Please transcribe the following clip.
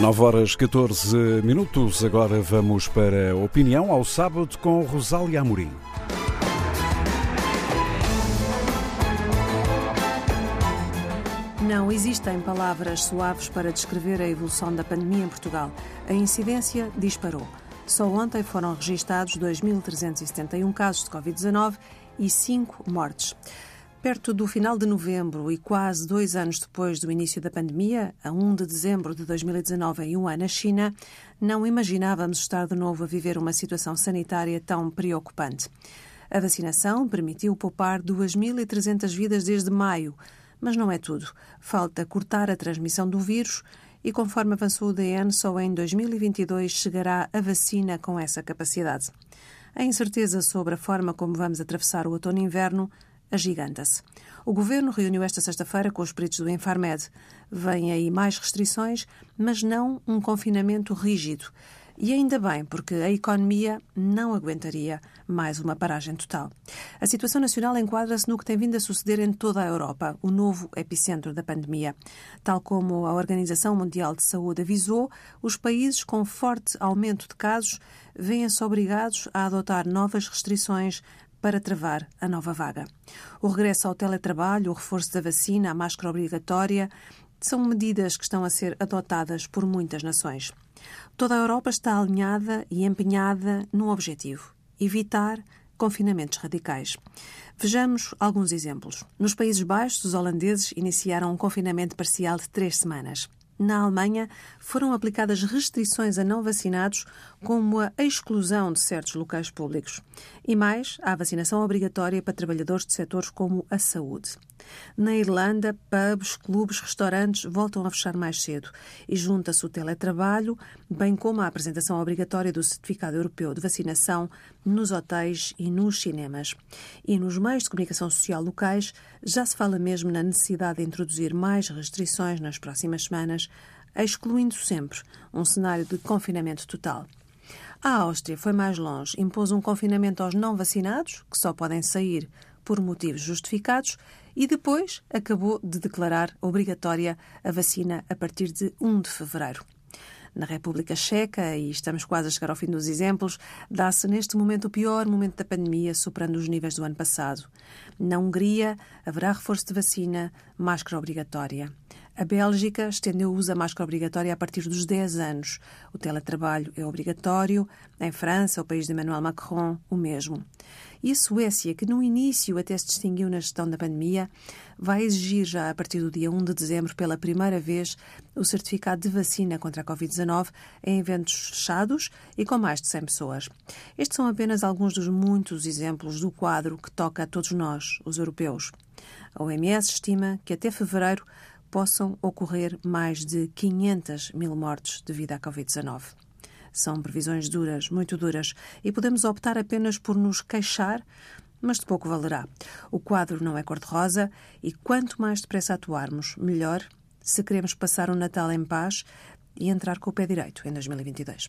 9 horas 14 minutos. Agora vamos para a opinião ao sábado com Rosália Amorim. Não existem palavras suaves para descrever a evolução da pandemia em Portugal. A incidência disparou. Só ontem foram registados 2.371 casos de Covid-19 e 5 mortes. Perto do final de novembro e quase dois anos depois do início da pandemia, a 1 de dezembro de 2019, em Wuhan, na China, não imaginávamos estar de novo a viver uma situação sanitária tão preocupante. A vacinação permitiu poupar 2.300 vidas desde maio, mas não é tudo. Falta cortar a transmissão do vírus e, conforme avançou o DN, só em 2022 chegará a vacina com essa capacidade. A incerteza sobre a forma como vamos atravessar o outono e inverno agiganta-se. O governo reuniu esta sexta-feira com os peritos do Infarmed. Vêm aí mais restrições, mas não um confinamento rígido. E ainda bem, porque a economia não aguentaria mais uma paragem total. A situação nacional enquadra-se no que tem vindo a suceder em toda a Europa, o novo epicentro da pandemia. Tal como a Organização Mundial de Saúde avisou, os países com forte aumento de casos vêm-se obrigados a adotar novas restrições para travar a nova vaga. O regresso ao teletrabalho, o reforço da vacina, a máscara obrigatória, são medidas que estão a ser adotadas por muitas nações. Toda a Europa está alinhada e empenhada num objetivo: evitar confinamentos radicais. Vejamos alguns exemplos. Nos Países Baixos, os holandeses iniciaram um confinamento parcial de três semanas. Na Alemanha, foram aplicadas restrições a não vacinados, como a exclusão de certos locais públicos. E mais, a vacinação obrigatória para trabalhadores de setores como a saúde. Na Irlanda, pubs, clubes, restaurantes voltam a fechar mais cedo e junta-se o teletrabalho, bem como a apresentação obrigatória do Certificado Europeu de Vacinação nos hotéis e nos cinemas. E nos meios de comunicação social locais já se fala mesmo na necessidade de introduzir mais restrições nas próximas semanas, excluindo sempre um cenário de confinamento total. A Áustria foi mais longe, impôs um confinamento aos não vacinados, que só podem sair por motivos justificados, e depois acabou de declarar obrigatória a vacina a partir de 1 de fevereiro. Na República Checa, e estamos quase a chegar ao fim dos exemplos, dá-se neste momento o pior momento da pandemia, superando os níveis do ano passado. Na Hungria, haverá reforço de vacina, máscara obrigatória. A Bélgica estendeu o uso da máscara obrigatória a partir dos 10 anos. O teletrabalho é obrigatório. Em França, o país de Emmanuel Macron, o mesmo. E a Suécia, que no início até se distinguiu na gestão da pandemia, vai exigir já a partir do dia 1 de dezembro, pela primeira vez, o certificado de vacina contra a Covid-19 em eventos fechados e com mais de 100 pessoas. Estes são apenas alguns dos muitos exemplos do quadro que toca a todos nós, os europeus. A OMS estima que até fevereiro possam ocorrer mais de 500 mil mortes devido à Covid-19. São previsões duras, muito duras, e podemos optar apenas por nos queixar, mas de pouco valerá. O quadro não é cor-de-rosa e quanto mais depressa atuarmos, melhor, se queremos passar um Natal em paz e entrar com o pé direito em 2022.